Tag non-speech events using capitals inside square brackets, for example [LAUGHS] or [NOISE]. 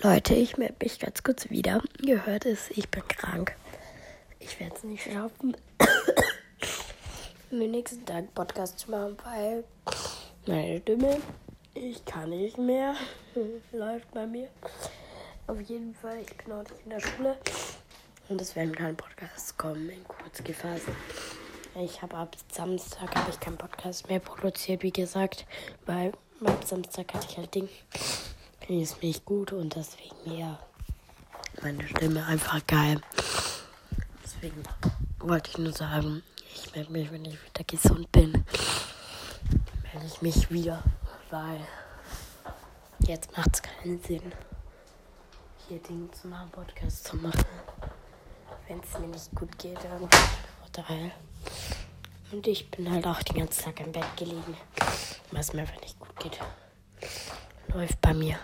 Leute, ich melde mich ganz kurz wieder. Ihr hört es, ich bin krank. Ich werde es nicht schaffen, den nächsten Tag Podcast zu machen, weil meine Stimme, ich kann nicht mehr, [LAUGHS] läuft bei mir. Auf jeden Fall, ich bin heute in der Schule und es werden keine Podcasts kommen in kurz gefasst. Ich habe ab Samstag habe ich keinen Podcast mehr produziert, wie gesagt, weil ab Samstag hatte ich halt Ding. Finde ich es nicht gut und deswegen ja meine Stimme einfach geil. Deswegen wollte ich nur sagen, ich melde mich, wenn ich wieder gesund bin. Melde ich mich wieder, weil jetzt macht es keinen Sinn, hier Dinge zu machen, Podcast zu machen. Wenn es mir nicht gut geht, dann. Und ich bin halt auch den ganzen Tag im Bett gelegen, was mir einfach nicht gut geht. Läuft bei mir.